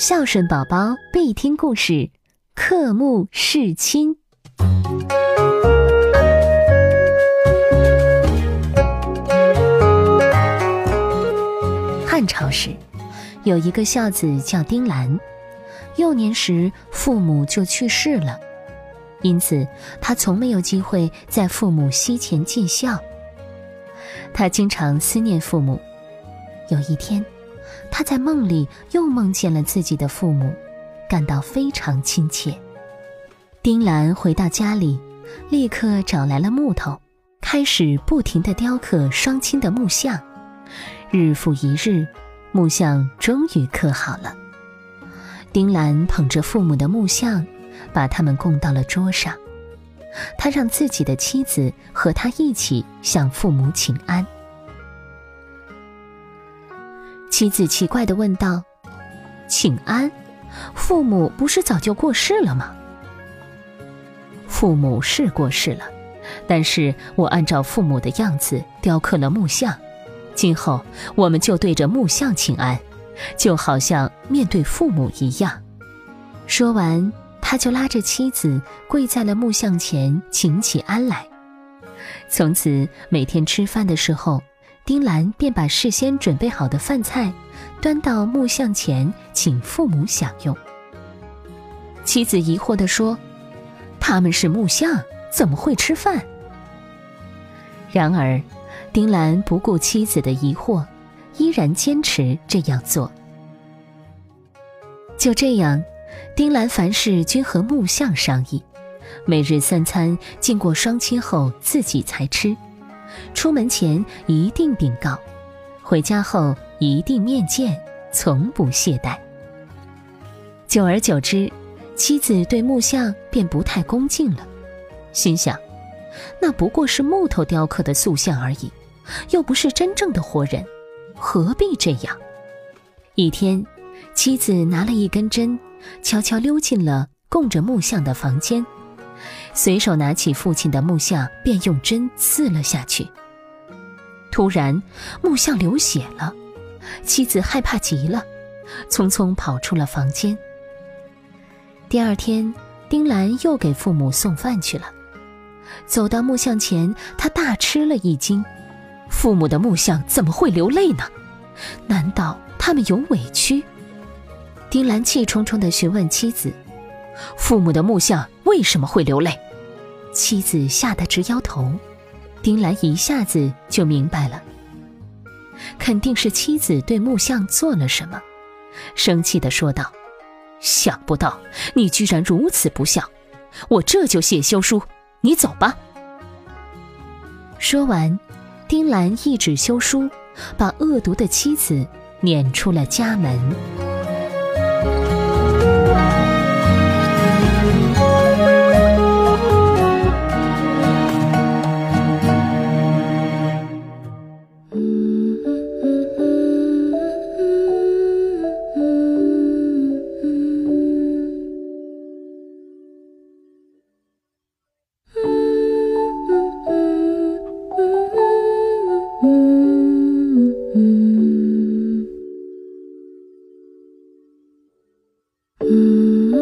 孝顺宝宝必听故事。克木侍亲。汉朝时，有一个孝子叫丁兰，幼年时父母就去世了，因此他从没有机会在父母膝前尽孝。他经常思念父母。有一天，他在梦里又梦见了自己的父母。感到非常亲切。丁兰回到家里，立刻找来了木头，开始不停地雕刻双亲的木像。日复一日，木像终于刻好了。丁兰捧着父母的木像，把他们供到了桌上。他让自己的妻子和他一起向父母请安。妻子奇怪的问道：“请安？”父母不是早就过世了吗？父母是过世了，但是我按照父母的样子雕刻了木像，今后我们就对着木像请安，就好像面对父母一样。说完，他就拉着妻子跪在了木像前请起安来。从此，每天吃饭的时候，丁兰便把事先准备好的饭菜。端到木像前，请父母享用。妻子疑惑地说：“他们是木像，怎么会吃饭？”然而，丁兰不顾妻子的疑惑，依然坚持这样做。就这样，丁兰凡事均和木像商议，每日三餐经过双亲后自己才吃，出门前一定禀告，回家后。一定面见，从不懈怠。久而久之，妻子对木像便不太恭敬了，心想：那不过是木头雕刻的塑像而已，又不是真正的活人，何必这样？一天，妻子拿了一根针，悄悄溜进了供着木像的房间，随手拿起父亲的木像，便用针刺了下去。突然，木像流血了。妻子害怕极了，匆匆跑出了房间。第二天，丁兰又给父母送饭去了。走到木像前，他大吃了一惊：父母的木像怎么会流泪呢？难道他们有委屈？丁兰气冲冲地询问妻子：“父母的木像为什么会流泪？”妻子吓得直摇头。丁兰一下子就明白了。肯定是妻子对木像做了什么，生气地说道：“想不到你居然如此不孝，我这就写休书，你走吧。”说完，丁兰一纸休书，把恶毒的妻子撵出了家门。Mm-hmm.